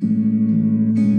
thank mm-hmm. you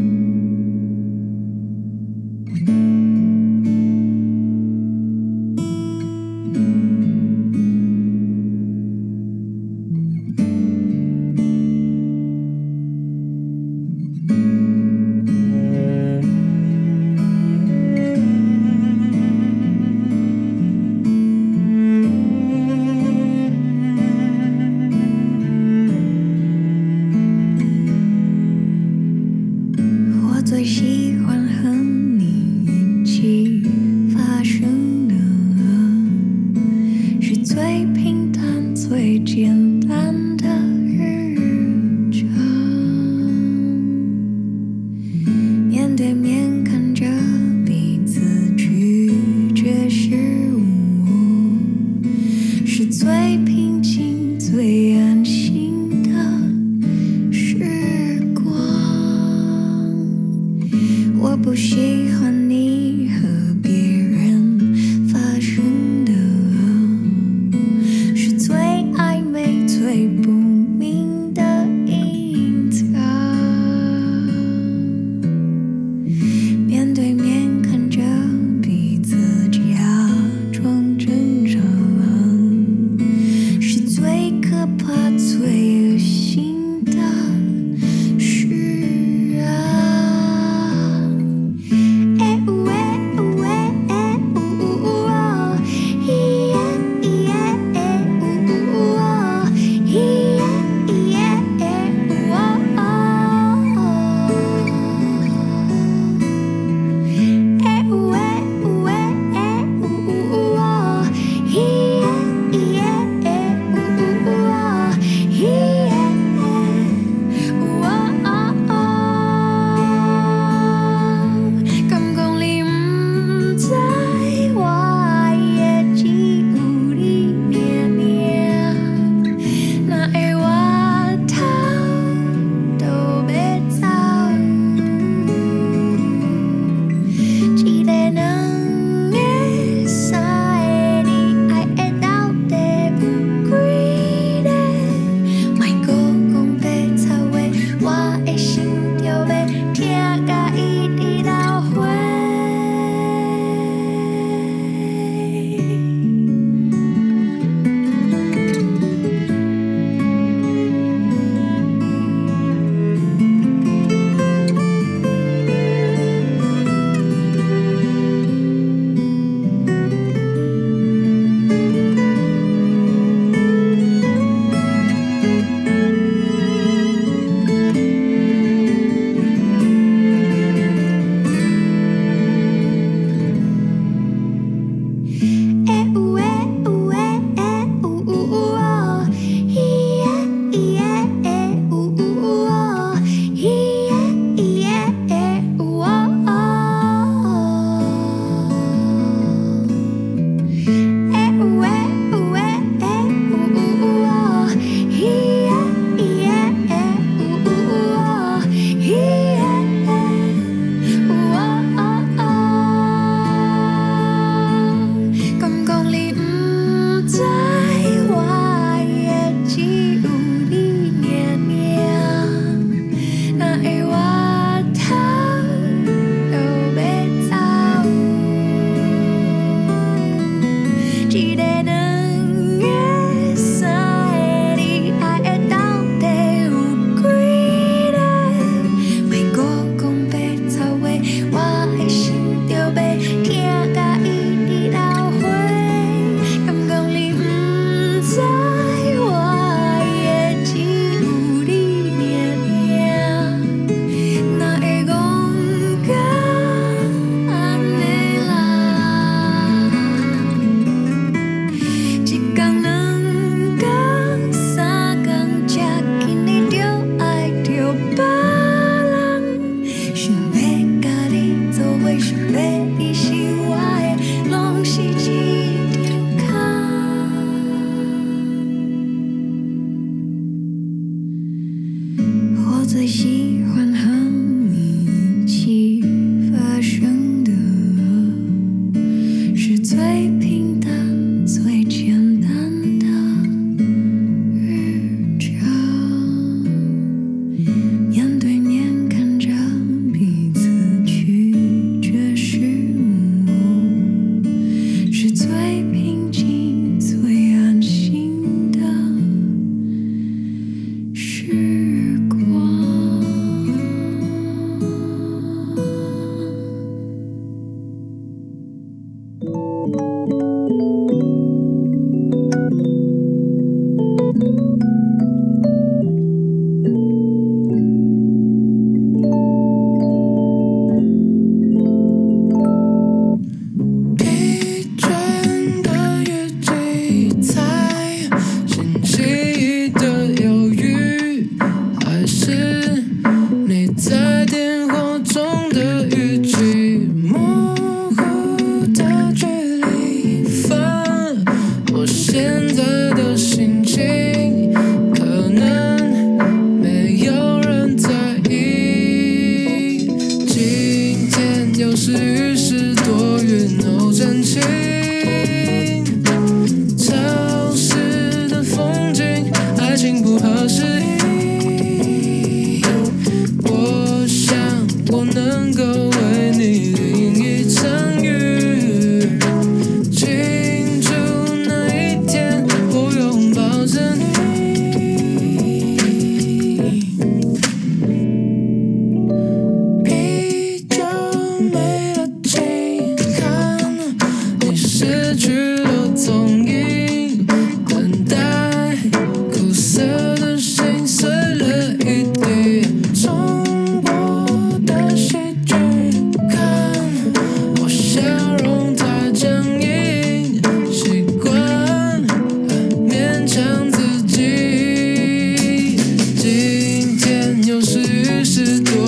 是对。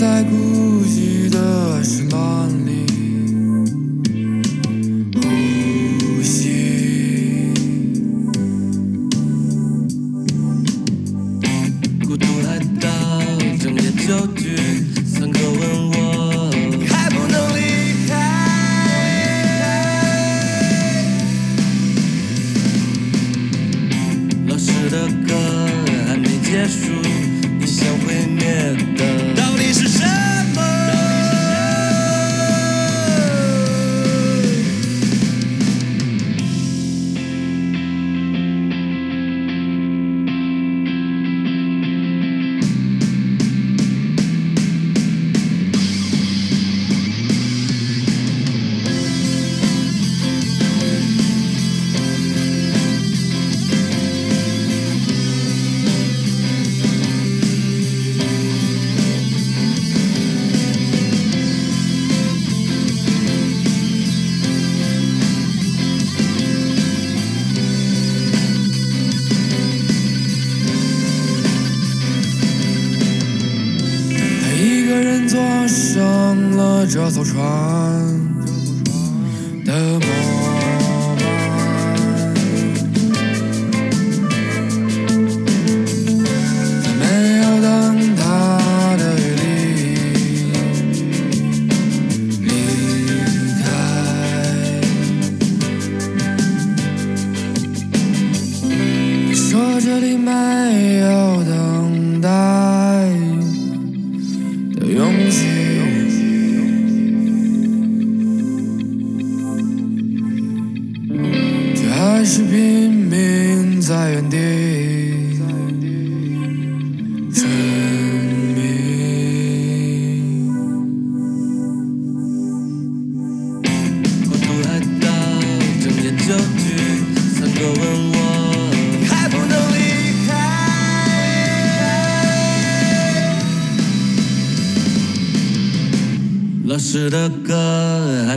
在孤寂的时髦。这艘船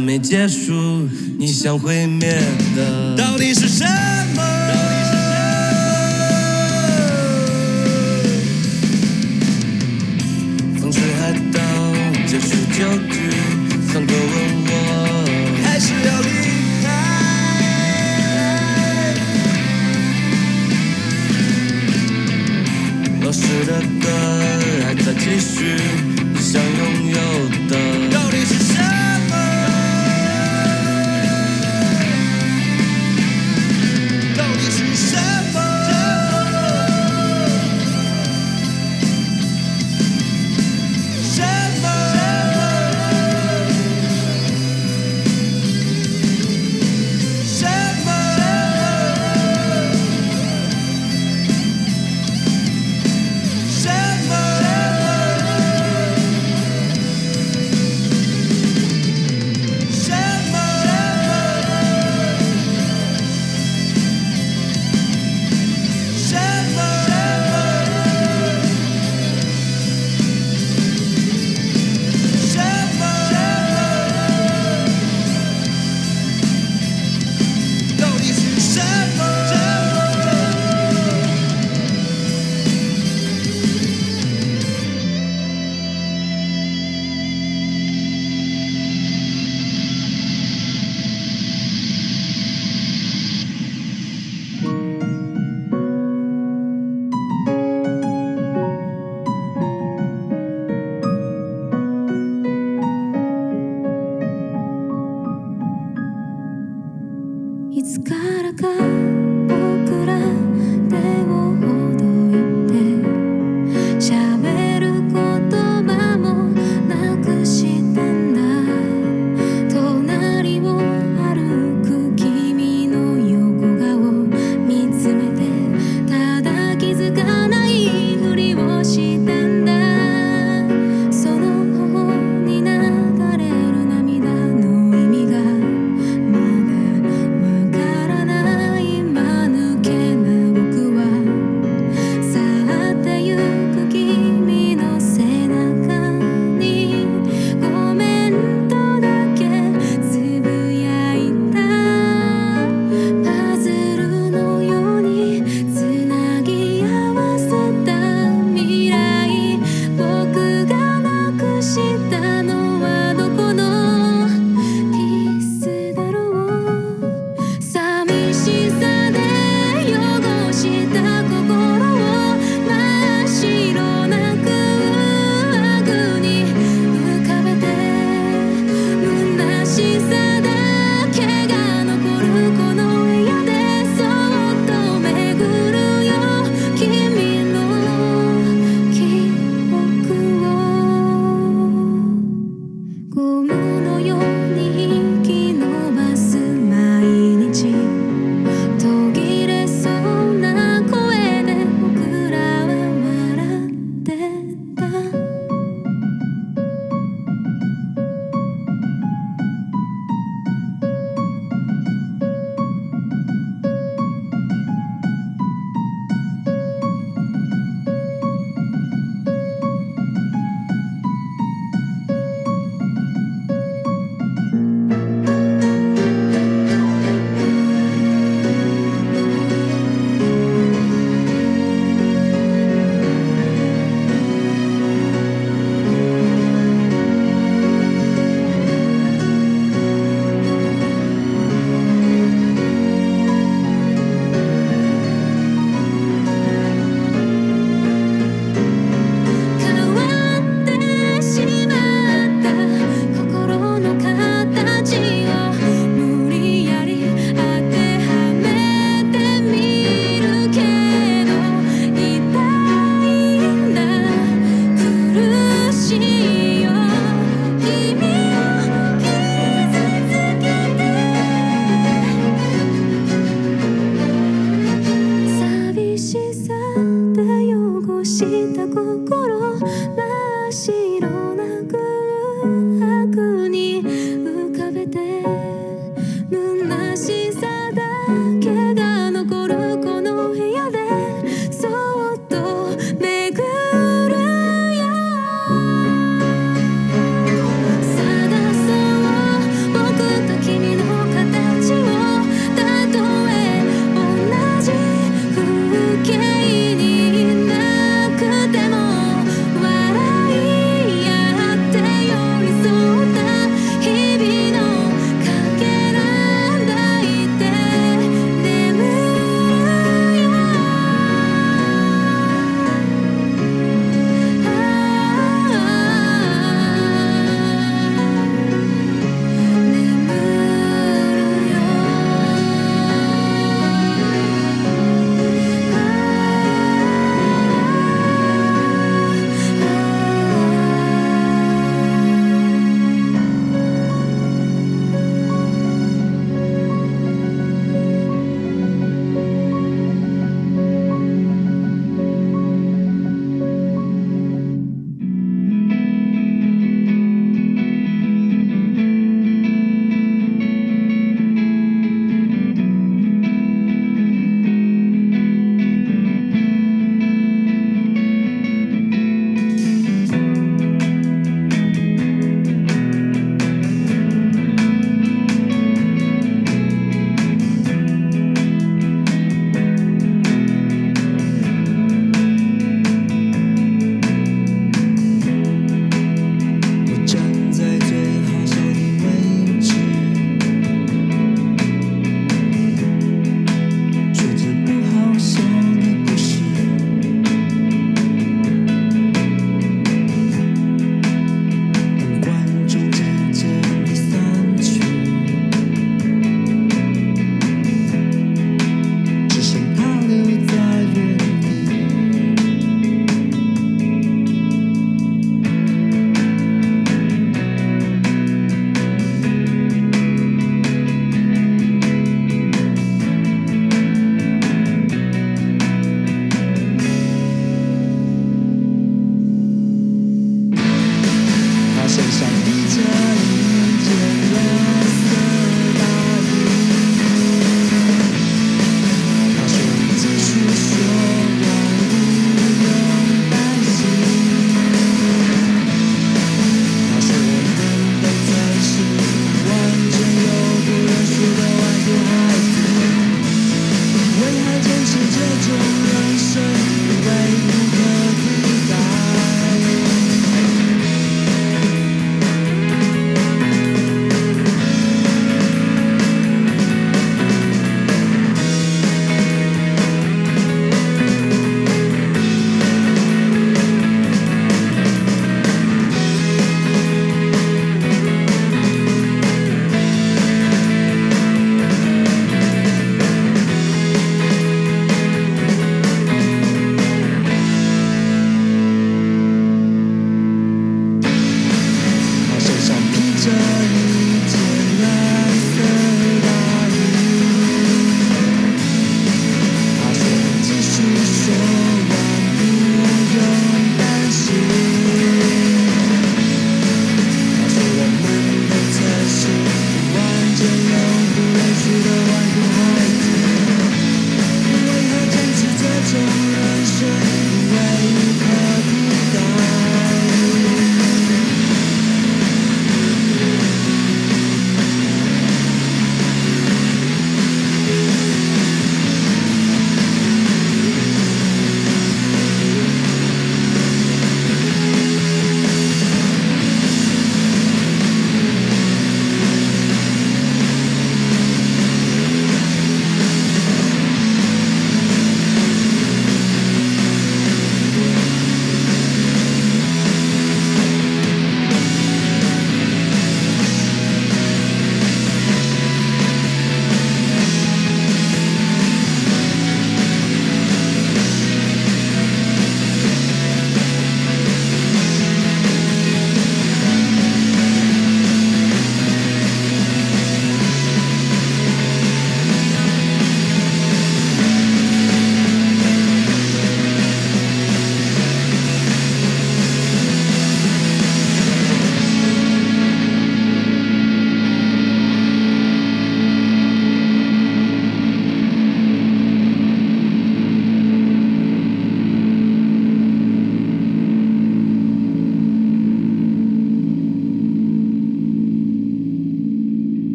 没结束，你想毁灭的到底是什么？从吹海盗，结束旧局，三哥问我还是要离开。老师的歌还在继续。